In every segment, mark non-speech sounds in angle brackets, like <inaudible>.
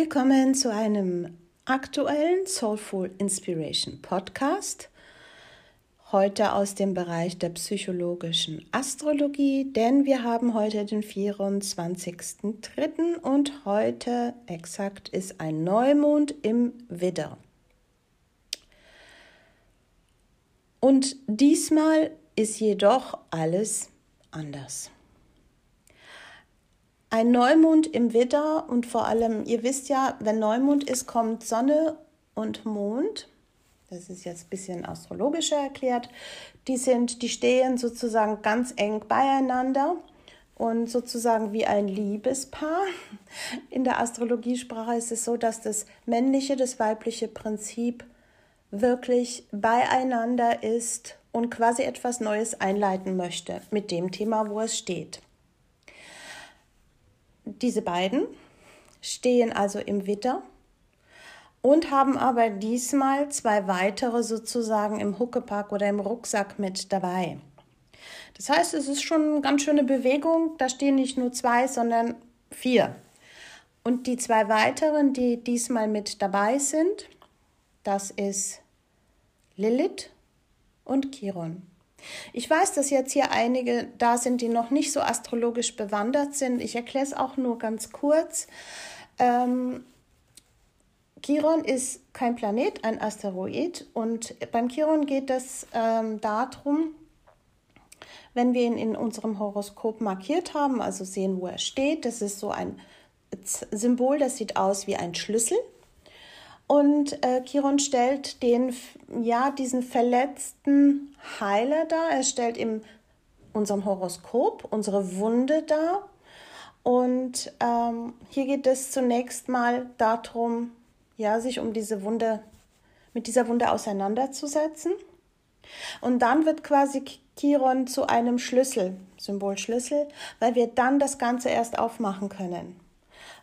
Willkommen zu einem aktuellen Soulful Inspiration Podcast. Heute aus dem Bereich der psychologischen Astrologie, denn wir haben heute den 24.03. und heute exakt ist ein Neumond im Widder. Und diesmal ist jedoch alles anders. Ein Neumond im Widder und vor allem, ihr wisst ja, wenn Neumond ist, kommt Sonne und Mond. Das ist jetzt ein bisschen astrologischer erklärt. Die sind, die stehen sozusagen ganz eng beieinander und sozusagen wie ein Liebespaar. In der Astrologiesprache ist es so, dass das männliche, das weibliche Prinzip wirklich beieinander ist und quasi etwas Neues einleiten möchte mit dem Thema, wo es steht. Diese beiden stehen also im Witter und haben aber diesmal zwei weitere sozusagen im Huckepack oder im Rucksack mit dabei. Das heißt, es ist schon eine ganz schöne Bewegung. Da stehen nicht nur zwei, sondern vier. Und die zwei weiteren, die diesmal mit dabei sind, das ist Lilith und Chiron. Ich weiß, dass jetzt hier einige da sind, die noch nicht so astrologisch bewandert sind. Ich erkläre es auch nur ganz kurz. Ähm, Chiron ist kein Planet, ein Asteroid. Und beim Chiron geht es ähm, darum, wenn wir ihn in unserem Horoskop markiert haben, also sehen, wo er steht, das ist so ein Symbol, das sieht aus wie ein Schlüssel. Und äh, Chiron stellt den, ja, diesen verletzten Heiler dar. Er stellt in unserem Horoskop unsere Wunde dar. Und ähm, hier geht es zunächst mal darum, ja, sich um diese Wunde, mit dieser Wunde auseinanderzusetzen. Und dann wird quasi Chiron zu einem Schlüssel, Symbol Schlüssel, weil wir dann das Ganze erst aufmachen können.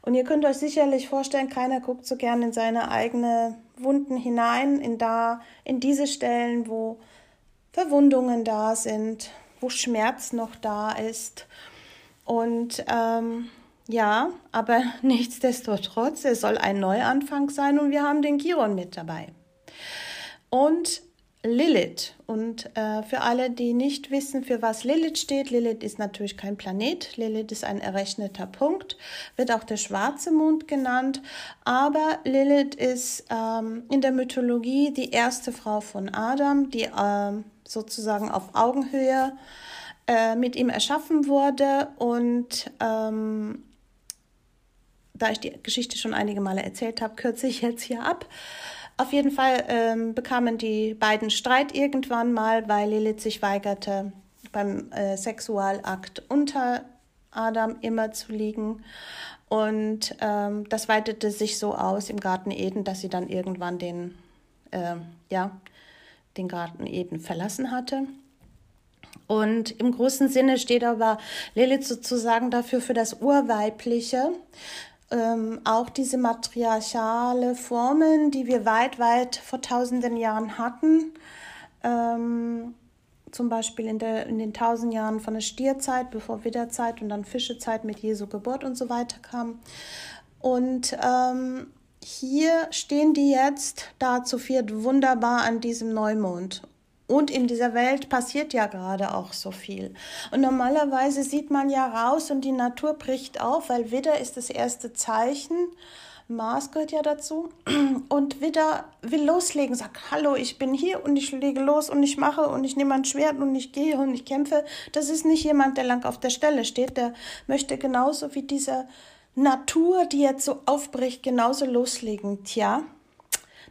Und ihr könnt euch sicherlich vorstellen, keiner guckt so gern in seine eigene Wunden hinein, in da, in diese Stellen, wo Verwundungen da sind, wo Schmerz noch da ist. Und ähm, ja, aber <laughs> nichtsdestotrotz, es soll ein Neuanfang sein und wir haben den Chiron mit dabei. Und Lilith. Und äh, für alle, die nicht wissen, für was Lilith steht, Lilith ist natürlich kein Planet. Lilith ist ein errechneter Punkt, wird auch der schwarze Mond genannt. Aber Lilith ist ähm, in der Mythologie die erste Frau von Adam, die äh, sozusagen auf Augenhöhe äh, mit ihm erschaffen wurde. Und ähm, da ich die Geschichte schon einige Male erzählt habe, kürze ich jetzt hier ab. Auf jeden Fall ähm, bekamen die beiden Streit irgendwann mal, weil Lilith sich weigerte, beim äh, Sexualakt unter Adam immer zu liegen. Und ähm, das weitete sich so aus im Garten Eden, dass sie dann irgendwann den, äh, ja, den Garten Eden verlassen hatte. Und im großen Sinne steht aber Lilith sozusagen dafür für das Urweibliche, ähm, auch diese matriarchale Formen, die wir weit, weit vor tausenden Jahren hatten, ähm, zum Beispiel in, der, in den tausend Jahren von der Stierzeit, bevor Widderzeit und dann Fischezeit mit Jesu Geburt und so weiter kam. Und ähm, hier stehen die jetzt da zu viert wunderbar an diesem Neumond. Und in dieser Welt passiert ja gerade auch so viel. Und normalerweise sieht man ja raus und die Natur bricht auf, weil Widder ist das erste Zeichen. Mars gehört ja dazu. Und Widder will loslegen, sagt, hallo, ich bin hier und ich lege los und ich mache und ich nehme ein Schwert und ich gehe und ich kämpfe. Das ist nicht jemand, der lang auf der Stelle steht. Der möchte genauso wie diese Natur, die jetzt so aufbricht, genauso loslegen. Tja,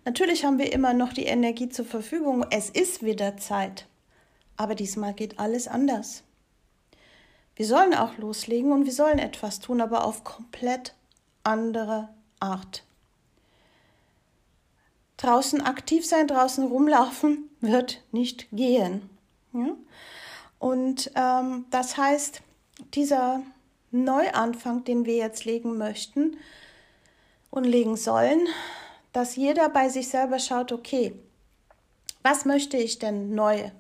Natürlich haben wir immer noch die Energie zur Verfügung. Es ist wieder Zeit. Aber diesmal geht alles anders. Wir sollen auch loslegen und wir sollen etwas tun, aber auf komplett andere Art. Draußen aktiv sein, draußen rumlaufen <laughs> wird nicht gehen. Ja? Und ähm, das heißt, dieser Neuanfang, den wir jetzt legen möchten und legen sollen, dass jeder bei sich selber schaut, okay, was möchte ich denn neu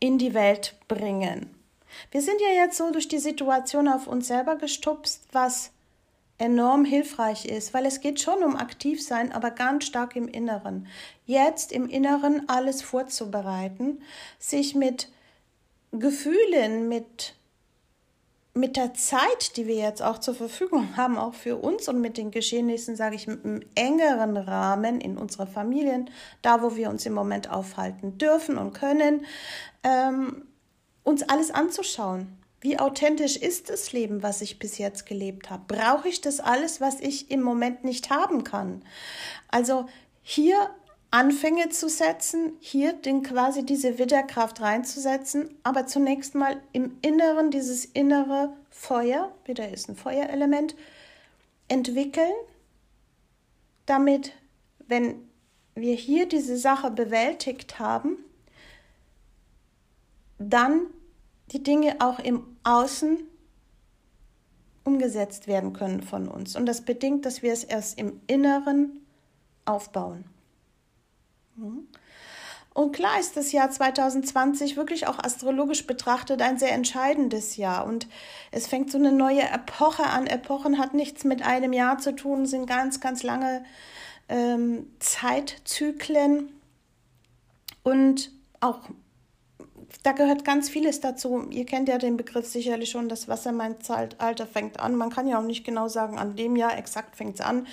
in die Welt bringen? Wir sind ja jetzt so durch die Situation auf uns selber gestupst, was enorm hilfreich ist, weil es geht schon um aktiv sein, aber ganz stark im Inneren. Jetzt im Inneren alles vorzubereiten, sich mit Gefühlen, mit mit der Zeit, die wir jetzt auch zur Verfügung haben, auch für uns und mit den Geschehnissen, sage ich, mit einem engeren Rahmen in unserer Familien, da wo wir uns im Moment aufhalten dürfen und können, ähm, uns alles anzuschauen. Wie authentisch ist das Leben, was ich bis jetzt gelebt habe? Brauche ich das alles, was ich im Moment nicht haben kann? Also hier Anfänge zu setzen, hier den quasi diese Widderkraft reinzusetzen, aber zunächst mal im Inneren dieses innere Feuer, Widder ist ein Feuerelement, entwickeln, damit, wenn wir hier diese Sache bewältigt haben, dann die Dinge auch im Außen umgesetzt werden können von uns. Und das bedingt, dass wir es erst im Inneren aufbauen. Mhm. Und klar ist das Jahr 2020 wirklich auch astrologisch betrachtet ein sehr entscheidendes Jahr. Und es fängt so eine neue Epoche an. Epochen hat nichts mit einem Jahr zu tun, sind ganz, ganz lange ähm, Zeitzyklen. Und auch da gehört ganz vieles dazu. Ihr kennt ja den Begriff sicherlich schon, das Wassermann-Zeitalter fängt an. Man kann ja auch nicht genau sagen, an dem Jahr exakt fängt es an.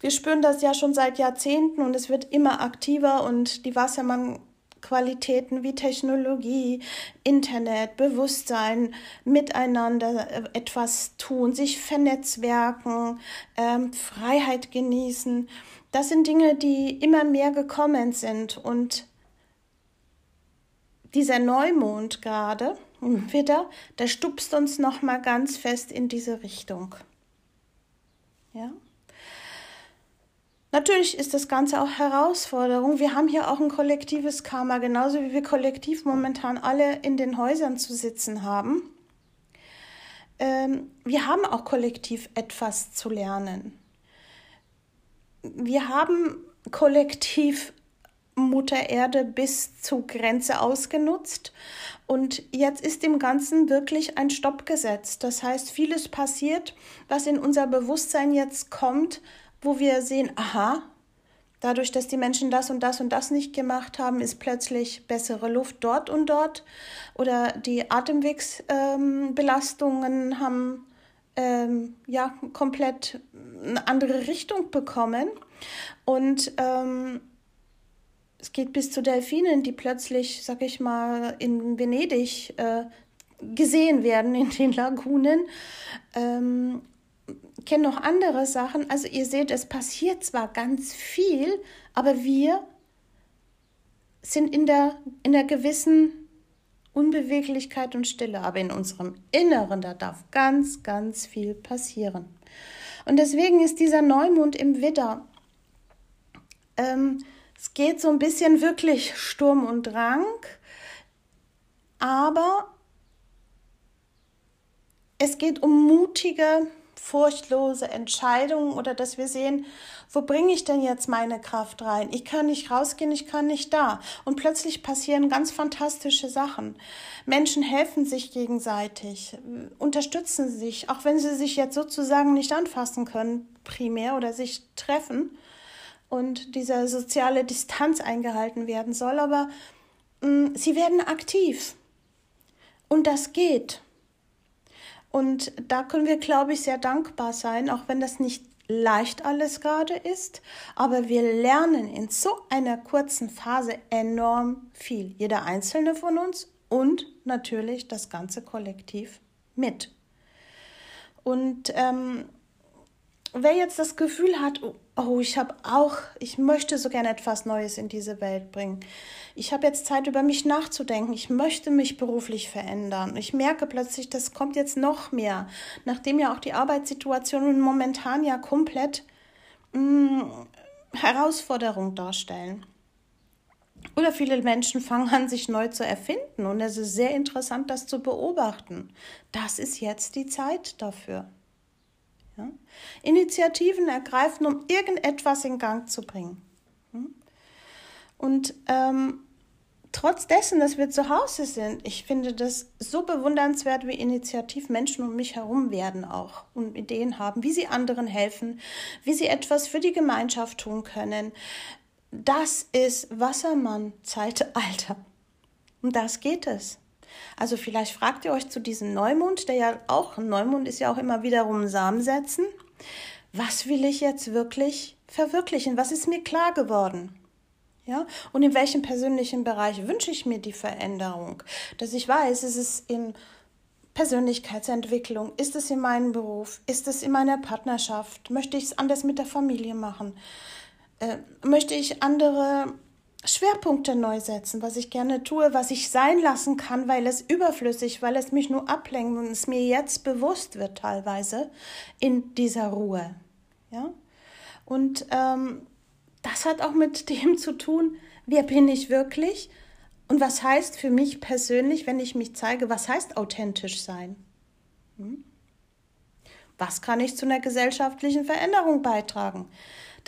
Wir spüren das ja schon seit Jahrzehnten und es wird immer aktiver und die Wassermann Qualitäten wie Technologie, Internet, Bewusstsein, miteinander äh, etwas tun, sich vernetzwerken, ähm, Freiheit genießen. Das sind Dinge, die immer mehr gekommen sind und dieser Neumond gerade im Widder, der stupst uns noch mal ganz fest in diese Richtung. Ja? Natürlich ist das Ganze auch Herausforderung. Wir haben hier auch ein kollektives Karma, genauso wie wir kollektiv momentan alle in den Häusern zu sitzen haben. Ähm, wir haben auch kollektiv etwas zu lernen. Wir haben kollektiv Mutter Erde bis zur Grenze ausgenutzt. Und jetzt ist dem Ganzen wirklich ein Stopp gesetzt. Das heißt, vieles passiert, was in unser Bewusstsein jetzt kommt, wo wir sehen, aha, dadurch, dass die Menschen das und das und das nicht gemacht haben, ist plötzlich bessere Luft dort und dort. Oder die Atemwegsbelastungen ähm, haben ähm, ja komplett eine andere Richtung bekommen. Und ähm, es geht bis zu Delfinen, die plötzlich, sag ich mal, in Venedig äh, gesehen werden in den Lagunen. Ähm, kenne noch andere Sachen. Also ihr seht, es passiert zwar ganz viel, aber wir sind in der, in der gewissen Unbeweglichkeit und Stille. Aber in unserem Inneren, da darf ganz, ganz viel passieren. Und deswegen ist dieser Neumond im Widder ähm, es geht so ein bisschen wirklich Sturm und Drang, aber es geht um mutige, furchtlose Entscheidungen oder dass wir sehen, wo bringe ich denn jetzt meine Kraft rein? Ich kann nicht rausgehen, ich kann nicht da. Und plötzlich passieren ganz fantastische Sachen. Menschen helfen sich gegenseitig, unterstützen sich, auch wenn sie sich jetzt sozusagen nicht anfassen können, primär oder sich treffen und diese soziale Distanz eingehalten werden soll, aber mh, mm, sie werden aktiv. Und das geht. Und da können wir, glaube ich, sehr dankbar sein, auch wenn das nicht leicht alles gerade ist, aber wir lernen in so einer kurzen Phase enorm viel. Jeder einzelne von uns und natürlich das ganze Kollektiv mit. Und ähm, wer jetzt das Gefühl hat, oh, ich habe auch, ich möchte so gerne etwas Neues in diese Welt bringen. Ich habe jetzt Zeit, über mich nachzudenken. Ich möchte mich beruflich verändern. Ich merke plötzlich, das kommt jetzt noch mehr, nachdem ja auch die Arbeitssituationen momentan ja komplett mh, mm, Herausforderung darstellen. Oder viele Menschen fangen an, sich neu zu erfinden. Und es ist sehr interessant, das zu beobachten. Das ist jetzt die Zeit dafür. Ja? Initiativen ergreifen, um irgendetwas in Gang zu bringen. Hm? Und ähm, trotz dessen, dass wir zu Hause sind, ich finde das so bewundernswert, wie initiativ Menschen um mich herum werden auch und Ideen haben, wie sie anderen helfen, wie sie etwas für die Gemeinschaft tun können. Das ist Wassermann-Zeitalter. Um das geht es. Also vielleicht fragt ihr euch zu diesem Neumond, der ja auch, Neumond ist ja auch immer wiederum Samen setzen. Was will ich jetzt wirklich verwirklichen? Was ist mir klar geworden? Ja, und in welchem persönlichen Bereich wünsche ich mir die Veränderung? Dass ich weiß, ist es in Persönlichkeitsentwicklung, ist es in meinem Beruf, ist es in meiner Partnerschaft, möchte ich es anders mit der Familie machen, äh, möchte ich andere Schwerpunkte neu setzen, was ich gerne tue, was ich sein lassen kann, weil es überflüssig, weil es mich nur ablenkt und es mir jetzt bewusst wird teilweise in dieser Ruhe. Ja? Und ähm, das hat auch mit <laughs> dem zu tun, wer bin ich wirklich und was heißt für mich persönlich, wenn ich mich zeige, was heißt authentisch sein? Hm? Was kann ich zu einer gesellschaftlichen Veränderung beitragen?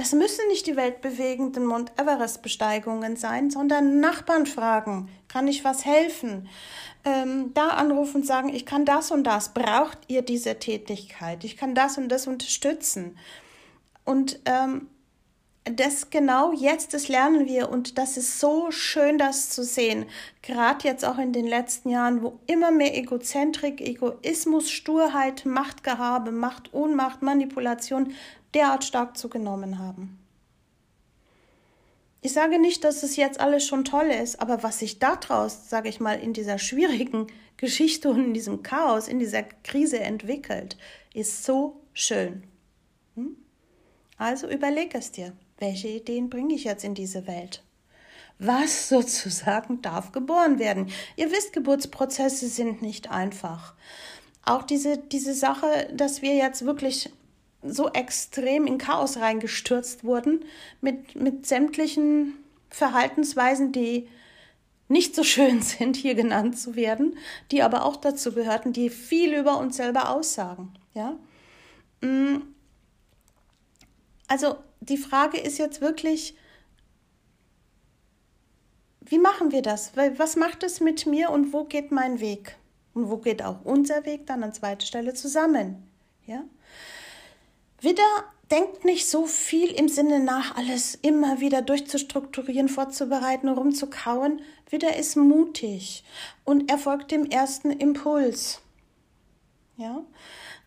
Das müssen nicht die weltbewegenden Mount Everest-Besteigungen sein, sondern Nachbarn fragen, kann ich was helfen? Ähm, da anrufen und sagen, ich kann das und das, braucht ihr diese Tätigkeit? Ich kann das und das unterstützen. Und ähm, das genau jetzt, das lernen wir und das ist so schön, das zu sehen. Gerade jetzt auch in den letzten Jahren, wo immer mehr Egozentrik, Egoismus, Sturheit, Machtgehabe, Macht, Ohnmacht, Manipulation derart stark zugenommen haben. Ich sage nicht, dass es jetzt alles schon toll ist, aber was sich daraus, sage ich mal, in dieser schwierigen <laughs> Geschichte und in diesem Chaos, in dieser Krise entwickelt, ist so schön. Hm? Also überleg es dir welche Ideen bringe ich jetzt in diese Welt? Was <laughs> sozusagen darf geboren werden? Ihr wisst, Geburtsprozesse sind nicht einfach. Auch diese, diese Sache, dass wir jetzt wirklich so extrem in Chaos reingestürzt wurden, mit, mit sämtlichen Verhaltensweisen, die nicht so schön <laughs> sind, hier genannt zu werden, die aber auch dazu gehörten, die viel über uns selber aussagen. Ja? Mm. Also die Frage ist jetzt wirklich, wie machen wir das? Was macht es mit mir und wo geht mein Weg? Und wo geht auch unser Weg dann an zweiter Stelle zusammen? Ja? Wieder denkt nicht so viel im Sinne nach, alles immer wieder durchzustrukturieren, vorzubereiten, rumzukauen. Wieder ist mutig und erfolgt dem ersten Impuls. Ja?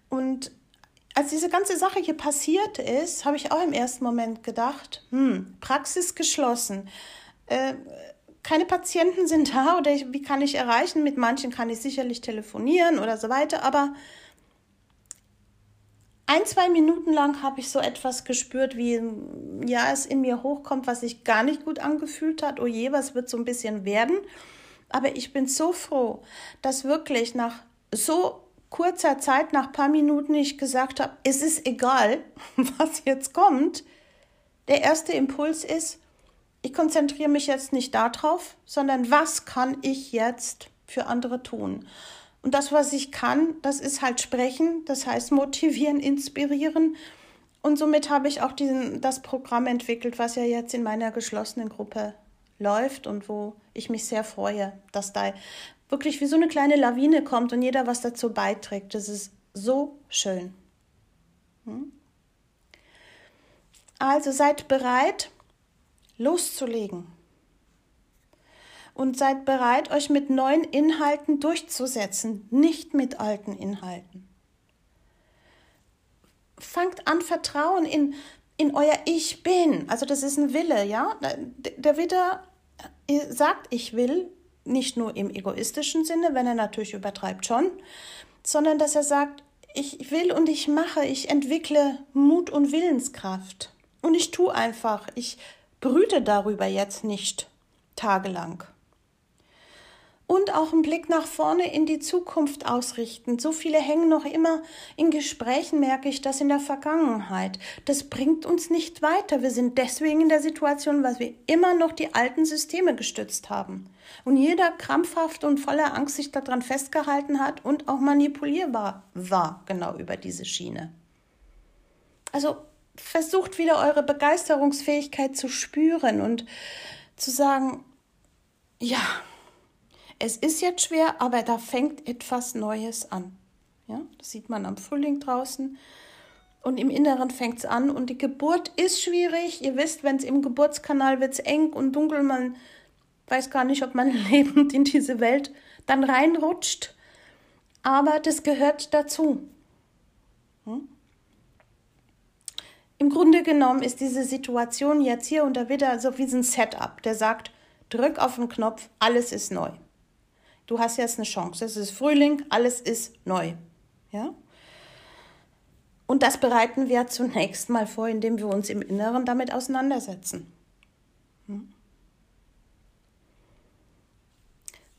Und als diese ganze Sache hier passiert ist, habe ich auch im ersten Moment gedacht, hm, Praxis geschlossen. Äh, keine Patienten sind da oder ich, wie kann ich erreichen? Mit manchen kann ich sicherlich telefonieren oder so weiter, aber ein, zwei Minuten lang habe ich so etwas gespürt, wie ja, es in mir hochkommt, was sich gar nicht gut angefühlt hat. Oh je, was wird so ein bisschen werden? Aber ich bin so froh, dass wirklich nach so kurzer Zeit, nach ein paar Minuten, ich gesagt habe, es ist egal, <laughs> was jetzt kommt. Der erste Impuls ist, ich konzentriere mich jetzt nicht darauf, sondern was kann ich jetzt für andere tun? Und das, was ich kann, das ist halt sprechen, das heißt motivieren, inspirieren. Und somit habe ich auch diesen, das Programm entwickelt, was ja jetzt in meiner geschlossenen Gruppe läuft und wo ich mich sehr freue, dass da wirklich wie so eine kleine Lawine kommt und jeder was dazu beiträgt. Das ist so schön. Hm? Also seid bereit, loszulegen. Und seid bereit, euch mit neuen Inhalten durchzusetzen, nicht mit alten Inhalten. Fangt an, Vertrauen in, in euer Ich bin. Also das ist ein Wille, ja. Der Widder sagt, ich will, nicht nur im egoistischen Sinne, wenn er natürlich übertreibt schon, sondern dass er sagt, ich will und ich mache, ich entwickle Mut und Willenskraft. Und ich tue einfach, ich brüte darüber jetzt nicht tagelang und auch einen Blick nach vorne in die Zukunft ausrichten. So viele hängen noch immer in Gesprächen, merke ich das in der Vergangenheit. Das bringt uns nicht weiter. Wir sind deswegen in der Situation, weil wir immer noch die alten Systeme gestützt haben. Und jeder krampfhaft und voller Angst sich daran festgehalten hat und auch manipulierbar war, genau über diese Schiene. Also versucht wieder eure Begeisterungsfähigkeit zu spüren und zu sagen, ja, es ist jetzt schwer, aber da fängt etwas Neues an. Ja, das sieht man am Frühling draußen. Und im Inneren fängt es an. Und die Geburt ist schwierig. Ihr wisst, wenn es im Geburtskanal wird eng und dunkel, man weiß gar nicht, ob man <laughs> lebend in diese Welt dann reinrutscht. Aber das gehört dazu. Hm? Im Grunde genommen ist diese Situation jetzt hier und da wieder so wie ein Setup, der sagt, drück auf den Knopf, alles ist neu. Du hast jetzt eine Chance. Es ist Frühling, alles ist neu. Ja? Und das bereiten wir zunächst mal vor, indem wir uns im Inneren damit auseinandersetzen. Hm?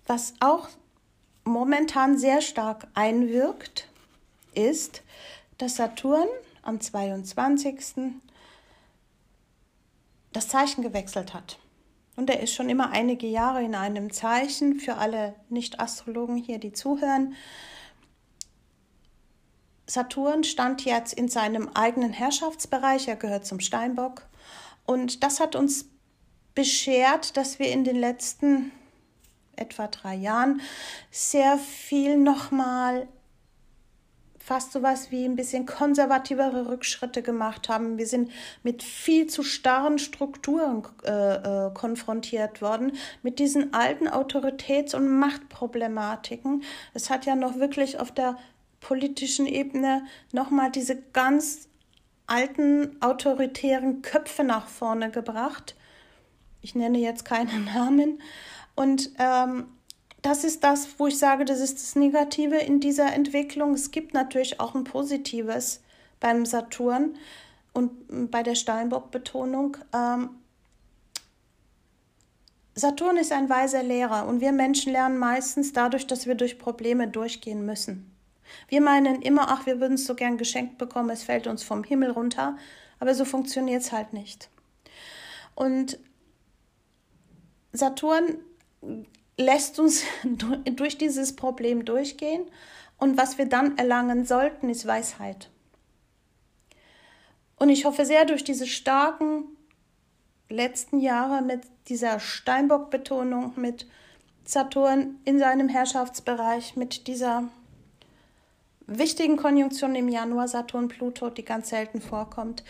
Was auch momentan sehr stark einwirkt, ist, dass Saturn am 22. das Zeichen gewechselt hat. Und er ist schon immer einige Jahre in einem Zeichen für alle Nicht-Astrologen hier, die zuhören. Saturn stand jetzt in seinem eigenen Herrschaftsbereich, er gehört zum Steinbock. Und das hat uns beschert, dass wir in den letzten etwa drei Jahren sehr viel nochmal fast so was wie ein bisschen konservativere Rückschritte gemacht haben. Wir sind mit viel zu starren Strukturen äh, äh, konfrontiert worden, mit diesen alten Autoritäts- und Machtproblematiken. Es hat ja noch wirklich auf der politischen Ebene nochmal diese ganz alten autoritären Köpfe nach vorne gebracht. Ich nenne jetzt keinen <laughs> Namen. Und ähm, das ist das, wo ich sage, das ist das Negative in dieser Entwicklung. Es gibt natürlich auch ein Positives beim Saturn und bei der Steinbock-Betonung. Ähm, Saturn ist ein weiser Lehrer und wir Menschen lernen meistens dadurch, dass wir durch Probleme durchgehen müssen. Wir meinen immer, ach, wir würden es so gern geschenkt bekommen, es fällt uns vom Himmel runter, aber so funktioniert es halt nicht. Und Saturn lässt uns <laughs> durch dieses Problem durchgehen und was wir dann erlangen sollten, ist Weisheit. Und ich hoffe sehr, durch diese starken letzten Jahre mit dieser Steinbock-Betonung, mit Saturn in seinem Herrschaftsbereich, mit dieser wichtigen Konjunktion im Januar Saturn-Pluto, die ganz selten vorkommt,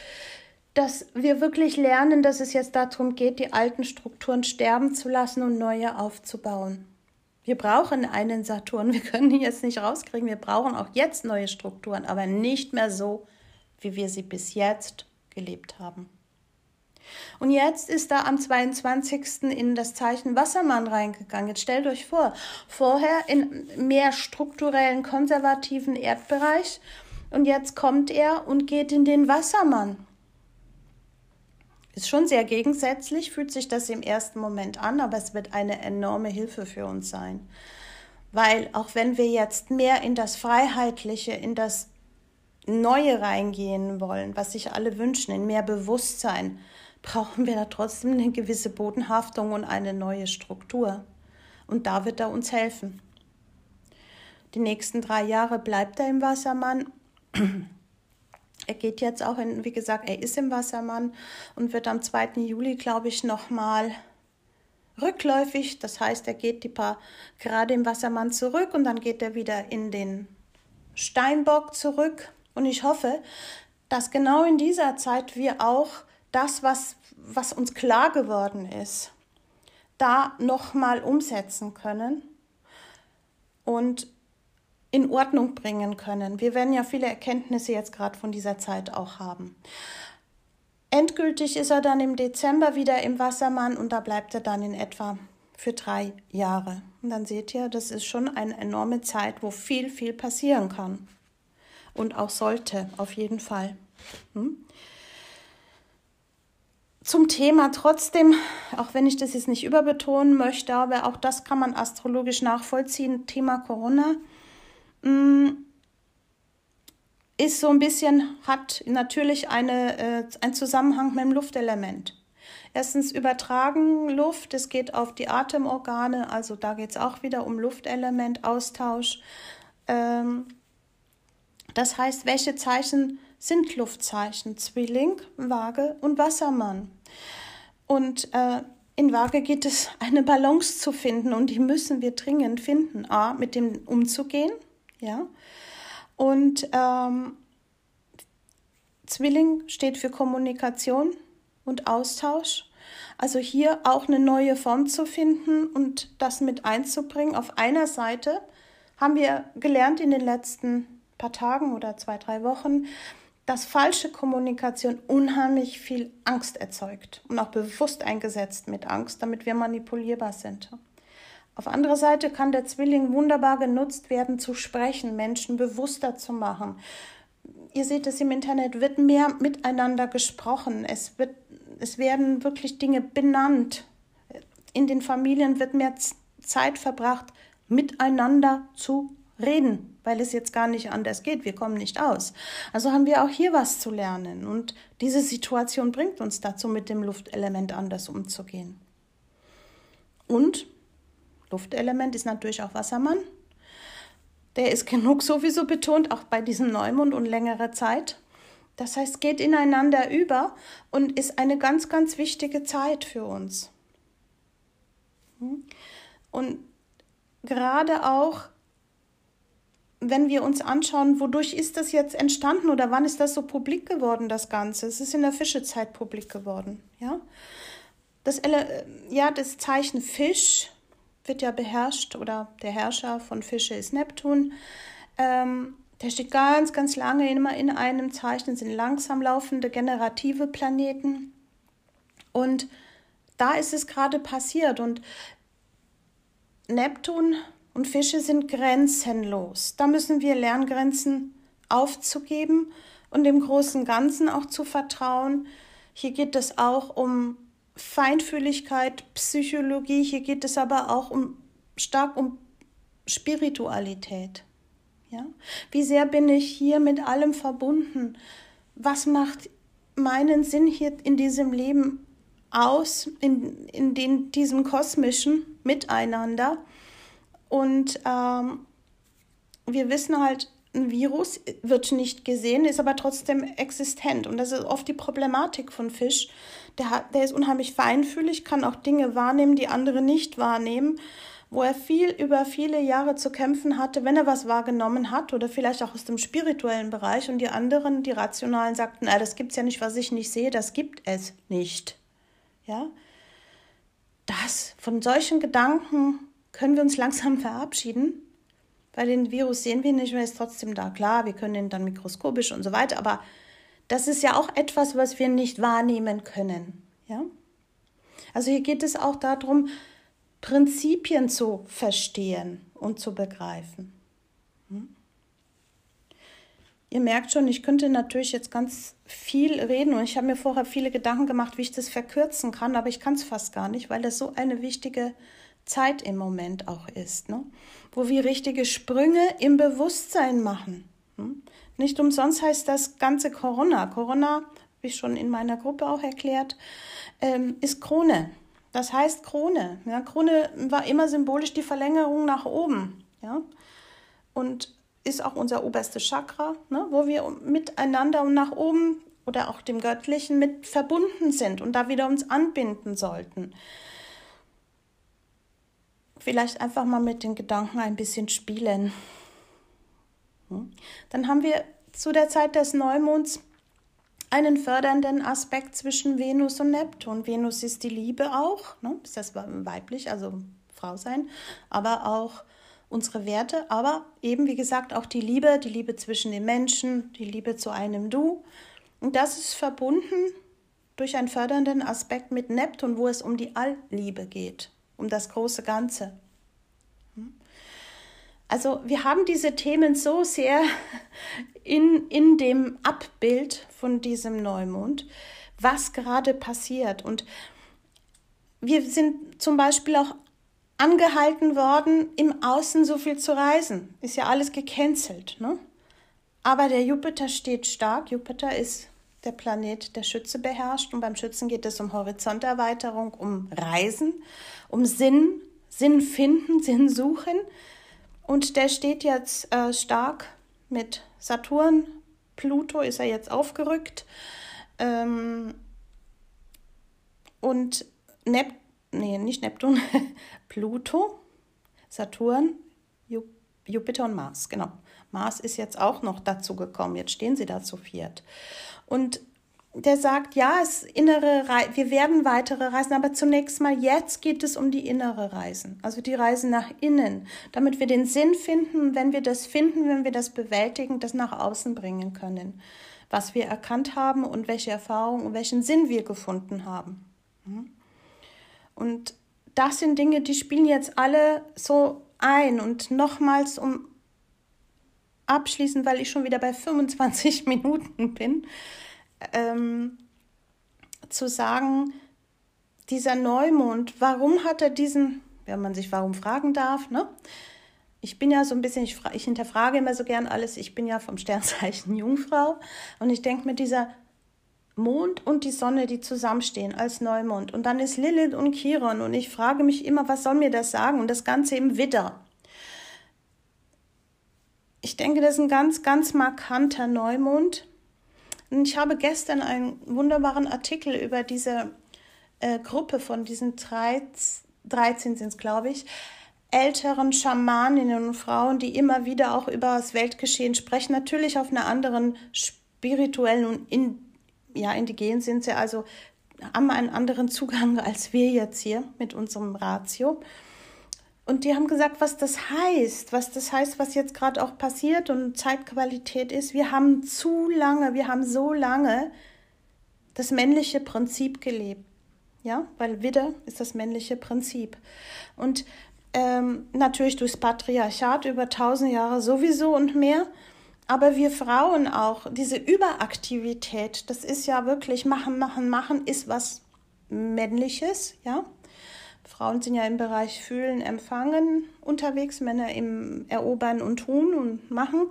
dass wir wirklich lernen, dass es jetzt darum geht, die alten Strukturen sterben zu lassen und neue aufzubauen. Wir brauchen einen Saturn, wir können ihn jetzt nicht rauskriegen, wir brauchen auch jetzt neue Strukturen, aber nicht mehr so, wie wir sie bis jetzt gelebt haben. Und jetzt ist er am 22. in das Zeichen Wassermann reingegangen. Jetzt stellt euch vor, vorher in mehr strukturellen, konservativen Erdbereich und jetzt kommt er und geht in den Wassermann. Ist schon sehr gegensätzlich, fühlt sich das im ersten Moment an, aber es wird eine enorme Hilfe für uns sein. Weil auch wenn wir jetzt mehr in das Freiheitliche, in das Neue reingehen wollen, was sich alle wünschen, in mehr Bewusstsein, <laughs> brauchen wir da trotzdem eine gewisse Bodenhaftung und eine neue Struktur. Und da wird er uns helfen. Die nächsten drei Jahre bleibt er im Wassermann. <clears throat> Er geht jetzt auch in, wie gesagt, er ist im Wassermann und wird am 2. Juli, glaube ich, nochmal rückläufig. Das heißt, er geht die paar gerade im Wassermann zurück und dann geht er wieder in den Steinbock zurück. Und ich hoffe, dass genau in dieser Zeit wir auch das, was, was uns klar geworden ist, da nochmal umsetzen können und in Ordnung bringen können. Wir werden ja viele Erkenntnisse jetzt gerade von dieser Zeit auch haben. Endgültig ist er dann im Dezember wieder im Wassermann und da bleibt er dann in etwa für drei Jahre. Und dann seht ihr, das ist schon eine enorme Zeit, wo viel, viel passieren kann. Und auch sollte, auf jeden Fall. Hm? Zum Thema trotzdem, auch wenn ich das jetzt nicht überbetonen möchte, aber auch das kann man astrologisch nachvollziehen, Thema Corona. Mm, ist so ein bisschen, hat natürlich eine, äh, einen Zusammenhang mit dem Luftelement. Erstens übertragen Luft, es geht auf die Atemorgane, also da geht es auch wieder um Luftelementaustausch. Ähm, das heißt, welche Zeichen sind Luftzeichen? Zwilling, Waage und Wassermann. Und äh, in Waage geht es, <laughs> eine Balance zu finden und die müssen wir dringend finden. A, mit dem umzugehen, ja. Und ähm, Zwilling steht für Kommunikation und Austausch. Also hier auch eine neue Form zu finden und das mit einzubringen. Auf einer Seite haben wir gelernt in den letzten paar Tagen oder zwei, drei Wochen, dass falsche Kommunikation unheimlich viel Angst erzeugt und auch bewusst eingesetzt mit Angst, damit wir manipulierbar sind. Auf anderer Seite kann der Zwilling wunderbar genutzt werden, zu sprechen, Menschen bewusster zu machen. Ihr seht es im Internet, wird mehr miteinander gesprochen. Es, wird, es werden wirklich Dinge benannt. In den Familien wird mehr Zeit verbracht, miteinander zu reden, weil es jetzt gar nicht anders geht. Wir kommen nicht aus. Also haben wir auch hier was zu lernen. Und diese Situation bringt uns dazu, mit dem Luftelement anders umzugehen. Und Luftelement ist natürlich auch Wassermann. Der ist <laughs> genug sowieso betont, auch bei diesem Neumond und längere Zeit. Das heißt, geht ineinander über und ist eine ganz, ganz wichtige Zeit für uns. Und gerade auch wenn wir uns anschauen, wodurch ist das jetzt entstanden oder wann ist das so publik geworden, das Ganze? Es ist in der Fischezeit publik geworden, ja. Das, ja, das Zeichen Fisch wird ja beherrscht oder der Herrscher von Fische ist Neptun. Ähm, der steht ganz, ganz lange immer in einem Zeichen, sind langsam laufende generative Planeten. Und da ist es gerade passiert. Und Neptun und Fische sind grenzenlos. Da müssen wir lernen, Grenzen aufzugeben und dem großen Ganzen auch zu vertrauen. Hier geht es auch um Feinfühligkeit, Psychologie, hier geht es aber auch um stark um Spiritualität. Ja? Wie sehr bin ich hier mit allem verbunden? Was macht meinen Sinn hier in diesem Leben aus, in, in den, diesem kosmischen Miteinander? Und ähm, wir wissen halt, ein Virus wird nicht gesehen, ist aber trotzdem existent. Und das ist oft die Problematik von Fisch. Der, hat, der ist unheimlich feinfühlig, kann auch Dinge wahrnehmen, die andere nicht wahrnehmen, wo er viel über viele Jahre zu kämpfen hatte, wenn er was wahrgenommen hat oder vielleicht auch aus dem spirituellen Bereich. Und die anderen, die Rationalen, sagten, ah, das gibt es ja nicht, was ich nicht sehe, das gibt es nicht. Ja? Das, von solchen Gedanken können wir uns langsam verabschieden, weil den Virus sehen wir nicht, er ist trotzdem da. Klar, wir können ihn dann mikroskopisch und so weiter, aber das ist ja auch etwas, was wir nicht wahrnehmen können. Ja? Also hier geht es auch darum, Prinzipien zu verstehen und zu begreifen. Hm? Ihr merkt schon, ich könnte natürlich jetzt ganz viel reden und ich habe mir vorher viele Gedanken gemacht, wie ich das verkürzen kann, aber ich kann es fast gar nicht, weil das so eine wichtige Zeit im Moment auch ist, ne? Wo wir richtige Sprünge im Bewusstsein machen. Hm? Nicht umsonst heißt das ganze Corona. Corona, wie schon in meiner Gruppe auch erklärt, ähm, ist Krone. Das heißt Krone. Ja? Krone war immer symbolisch die Verlängerung nach oben. Ja? Und ist auch unser oberstes Chakra, ne? wo wir miteinander und nach oben oder auch dem Göttlichen mit verbunden sind und da wieder uns anbinden sollten vielleicht einfach mal mit den Gedanken ein bisschen spielen. Hm? Dann haben wir zu der Zeit des Neumonds einen fördernden Aspekt zwischen Venus und Neptun. Venus ist die Liebe auch, ne? ist das weiblich, also Frau sein, aber auch unsere Werte, aber eben wie gesagt auch die Liebe, die Liebe zwischen den Menschen, die Liebe zu einem Du. Und das ist verbunden durch einen fördernden Aspekt mit Neptun, wo es um die Allliebe geht um das große Ganze. Hm? Also wir haben diese Themen so sehr in, in dem Abbild von diesem Neumond, was gerade passiert. Und wir sind zum Beispiel auch angehalten worden, im Außen so viel zu reisen. Ist ja alles gecancelt. Ne? Aber der Jupiter steht stark. Jupiter ist der Planet der Schütze beherrscht. Und beim Schützen geht es um Horizonterweiterung, um Reisen, um Sinn, Sinn finden, <laughs> Sinn suchen. Und der steht jetzt äh, stark mit Saturn. Pluto ist er jetzt aufgerückt. Ähm, und Nep nee, nicht Neptun, <laughs> Pluto, Saturn, Jupiter und Mars, genau. Mars ist jetzt auch noch dazu gekommen. Jetzt stehen sie da zu viert. Und der sagt, ja, es innere Re wir werden weitere Reisen, aber zunächst mal jetzt geht es um die innere Reisen, also die Reisen nach innen, damit wir den Sinn finden und wenn wir das finden, wenn wir das bewältigen, das nach außen bringen können, was wir erkannt haben und welche Erfahrungen und welchen Sinn wir gefunden haben. Hm? Und das sind Dinge, die spielen jetzt alle so ein und nochmals um abschließend, weil ich schon wieder bei 25 <laughs> Minuten bin, ähm, zu sagen, dieser Neumond, warum hat er diesen, wenn man sich warum fragen darf, ne? Ich bin ja so ein bisschen, ich, ich hinterfrage immer so gern alles, ich bin ja vom Sternzeichen <laughs> Jungfrau. Und ich denke mir, dieser Mond und die Sonne, die zusammenstehen als Neumond. Und dann ist Lilith und Chiron. Und ich frage mich immer, was soll mir das sagen? Und das Ganze im Widder. Ich denke, das ist ein ganz, ganz markanter Neumond ich habe gestern einen wunderbaren Artikel über diese äh, Gruppe von diesen 13, 13 sind es, glaube ich, älteren Schamaninnen und Frauen, die immer wieder auch über das Weltgeschehen sprechen, natürlich auf einer anderen spirituellen und in, ja, indigen sind sie, also haben einen anderen Zugang <laughs> als wir jetzt hier mit unserem Ratio. Und die haben gesagt, was das heißt, was das heißt, was jetzt gerade auch passiert und Zeitqualität ist. Wir haben zu lange, wir haben so lange das männliche Prinzip gelebt. Ja, weil Widder ist das männliche Prinzip. Und ähm, natürlich durchs Patriarchat über tausend Jahre sowieso und mehr. Aber wir Frauen auch, diese Überaktivität, das ist ja wirklich machen, machen, machen, ist was Männliches, ja. Frauen sind ja im Bereich Fühlen, Empfangen unterwegs, Männer im Erobern und Tun und Machen.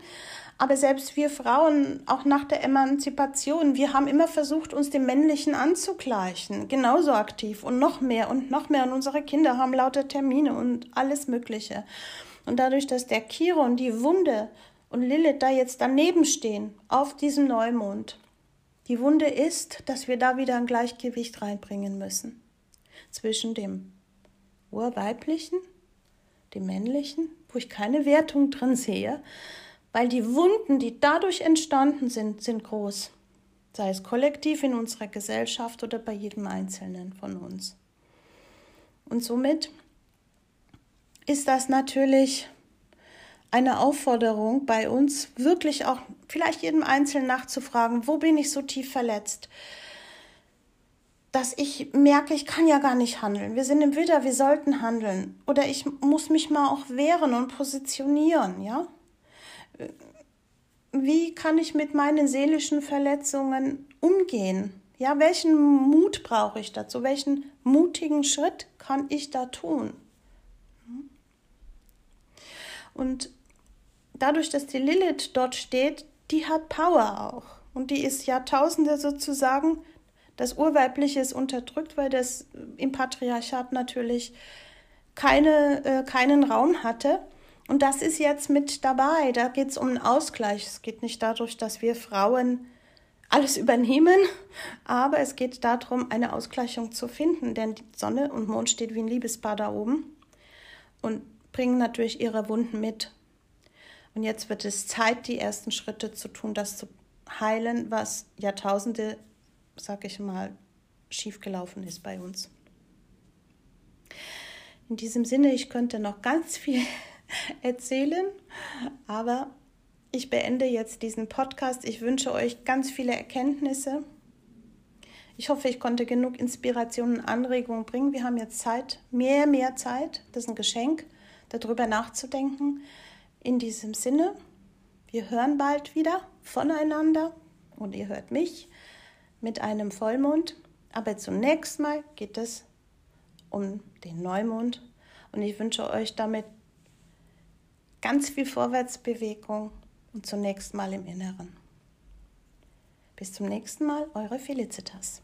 Aber selbst wir Frauen, auch nach der Emanzipation, wir haben immer versucht, uns dem Männlichen anzugleichen. Genauso aktiv und noch mehr und noch mehr. Und unsere Kinder haben lauter Termine und alles Mögliche. Und dadurch, dass der Chiron, die Wunde und Lilith da jetzt daneben stehen, auf diesem Neumond, die Wunde ist, dass wir da wieder ein Gleichgewicht reinbringen müssen zwischen dem urweiblichen, dem männlichen, wo ich keine Wertung drin sehe, weil die Wunden, die dadurch entstanden sind, sind groß, sei es kollektiv in unserer Gesellschaft oder bei jedem Einzelnen von uns. Und somit ist das natürlich eine Aufforderung bei uns, wirklich auch vielleicht jedem Einzelnen nachzufragen, wo bin ich so tief verletzt? Dass ich merke, ich kann ja gar nicht handeln. Wir sind im Widder, wir sollten handeln. Oder ich muss mich mal auch wehren und positionieren, ja? Wie kann ich mit meinen seelischen Verletzungen umgehen? Ja, welchen Mut brauche ich dazu? Welchen mutigen Schritt kann ich da tun? Und dadurch, dass die Lilith dort steht, die hat Power auch. Und die ist Jahrtausende sozusagen das Urweibliche ist unterdrückt, weil das im Patriarchat natürlich keine, äh, keinen Raum hatte. Und das ist jetzt mit dabei. Da geht es um einen Ausgleich. Es geht nicht dadurch, dass wir Frauen alles übernehmen, aber es geht darum, eine Ausgleichung zu finden, denn die Sonne und Mond steht wie ein Liebespaar da oben und bringen natürlich ihre Wunden mit. Und jetzt wird es Zeit, die ersten Schritte zu tun, das zu heilen, was Jahrtausende sag ich mal, schiefgelaufen ist bei uns. In diesem Sinne, ich könnte noch ganz viel <laughs> erzählen, aber ich beende jetzt diesen Podcast. Ich wünsche euch ganz viele Erkenntnisse. Ich hoffe, ich konnte genug Inspiration und Anregungen bringen. Wir haben jetzt Zeit, mehr, mehr Zeit. Das ist ein Geschenk, darüber nachzudenken. In diesem Sinne, wir hören bald wieder voneinander und ihr hört mich mit einem Vollmond. Aber zunächst mal geht es um den Neumond und ich wünsche euch damit ganz viel Vorwärtsbewegung und zunächst mal im Inneren. Bis zum nächsten Mal, eure Felicitas.